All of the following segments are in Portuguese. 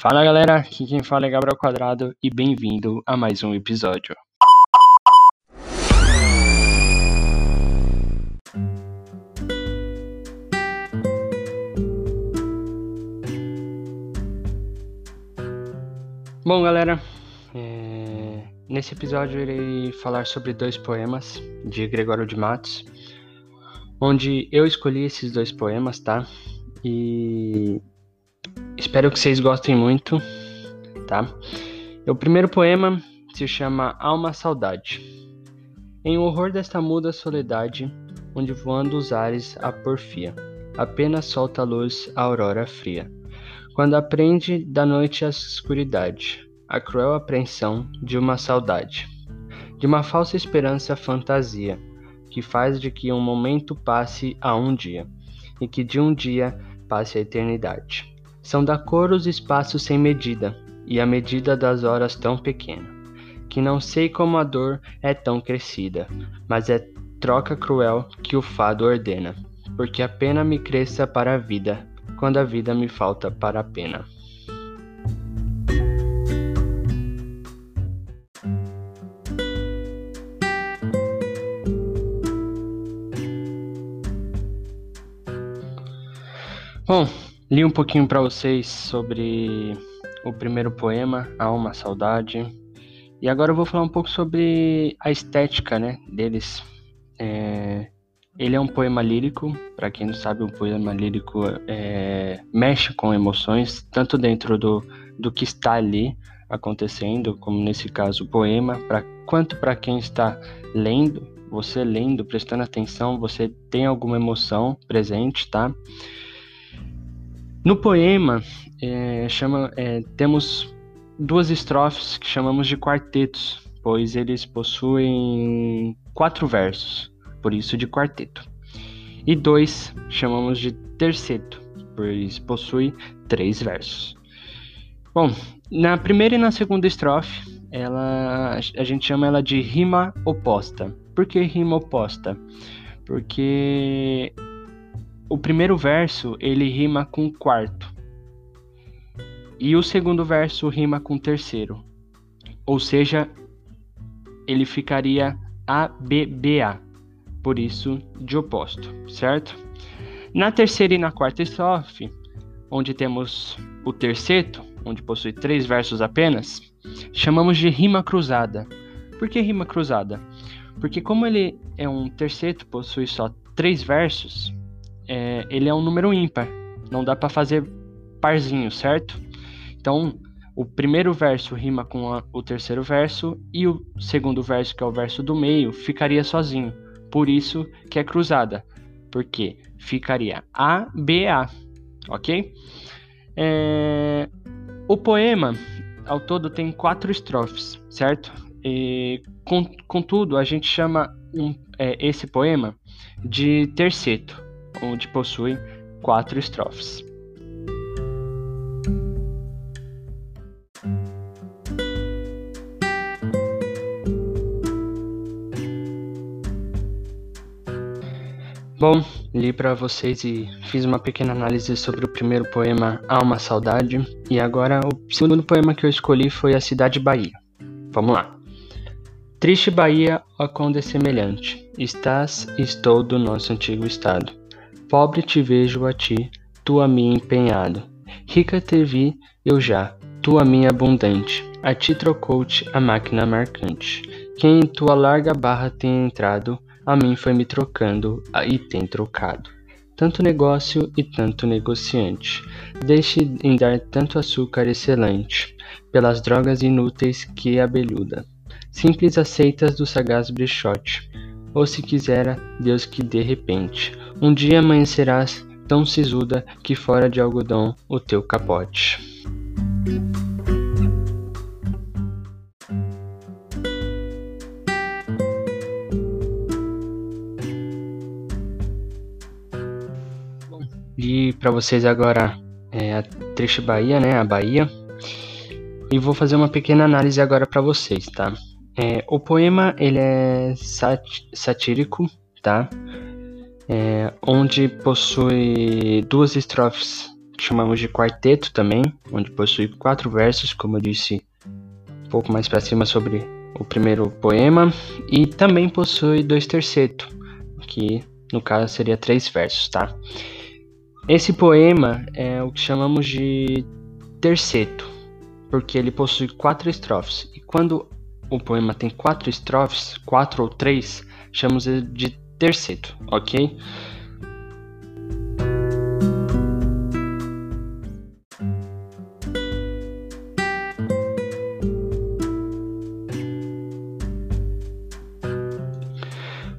Fala galera, aqui quem fala é Gabriel Quadrado e bem-vindo a mais um episódio. Bom galera, é... nesse episódio eu irei falar sobre dois poemas de Gregório de Matos, onde eu escolhi esses dois poemas, tá? E Espero que vocês gostem muito, tá? O primeiro poema se chama Alma Saudade. Em horror desta muda soledade, onde voando os ares a porfia, apenas solta a luz a aurora fria. Quando aprende da noite a escuridade, a cruel apreensão de uma saudade, de uma falsa esperança fantasia, que faz de que um momento passe a um dia, e que de um dia passe a eternidade. São da cor os espaços sem medida, e a medida das horas tão pequena, que não sei como a dor é tão crescida, mas é troca cruel que o fado ordena, porque a pena me cresça para a vida, quando a vida me falta para a pena. Bom, Li um pouquinho para vocês sobre o primeiro poema, Alma Saudade. E agora eu vou falar um pouco sobre a estética né, deles. É... Ele é um poema lírico, para quem não sabe, um poema lírico é... mexe com emoções, tanto dentro do, do que está ali acontecendo, como nesse caso o poema, pra, quanto para quem está lendo, você lendo, prestando atenção, você tem alguma emoção presente, tá? No poema, é, chama, é, temos duas estrofes que chamamos de quartetos, pois eles possuem quatro versos, por isso de quarteto. E dois chamamos de terceto, pois possui três versos. Bom, na primeira e na segunda estrofe, ela, a gente chama ela de rima oposta. Por que rima oposta? Porque o primeiro verso ele rima com quarto e o segundo verso rima com terceiro, ou seja, ele ficaria ABBA, por isso de oposto, certo? Na terceira e na quarta estrofe, onde temos o terceto, onde possui três versos apenas, chamamos de rima cruzada. Por que rima cruzada? Porque como ele é um terceto, possui só três versos, é, ele é um número ímpar. Não dá para fazer parzinho, certo? Então, o primeiro verso rima com a, o terceiro verso e o segundo verso, que é o verso do meio, ficaria sozinho. Por isso que é cruzada, porque ficaria A, B, A, ok? É, o poema, ao todo, tem quatro estrofes, certo? E, contudo, a gente chama um, é, esse poema de terceto onde possui quatro estrofes. Bom, li para vocês e fiz uma pequena análise sobre o primeiro poema Alma Saudade e agora o segundo poema que eu escolhi foi A Cidade Bahia. Vamos lá. Triste Bahia, ó conde semelhante, estás e estou do nosso antigo estado. Pobre te vejo a ti, tu a mim empenhado. Rica te vi eu já, tu a mim abundante. A ti trocou-te a máquina marcante. Quem em tua larga barra tem entrado, a mim foi me trocando e tem trocado. Tanto negócio e tanto negociante. Deixe em dar tanto açúcar excelente, pelas drogas inúteis que abelhuda. Simples aceitas do sagaz brechóte, ou se quisera, Deus que de repente um dia amanhecerás tão sisuda que fora de algodão o teu capote. E para vocês agora é a Triste Bahia, né? A Bahia. E vou fazer uma pequena análise agora para vocês, tá? É, o poema ele é sat satírico, tá? É, onde possui duas estrofes que chamamos de quarteto também, onde possui quatro versos, como eu disse um pouco mais para cima sobre o primeiro poema, e também possui dois tercetos, que no caso seria três versos, tá? Esse poema é o que chamamos de terceto, porque ele possui quatro estrofes. E quando o poema tem quatro estrofes, quatro ou três, chamamos de terceto, ok?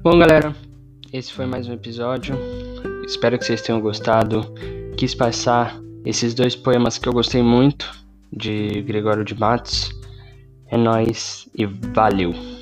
Bom, galera, esse foi mais um episódio. Espero que vocês tenham gostado. Quis passar esses dois poemas que eu gostei muito de Gregório de Matos. É nóis e valeu!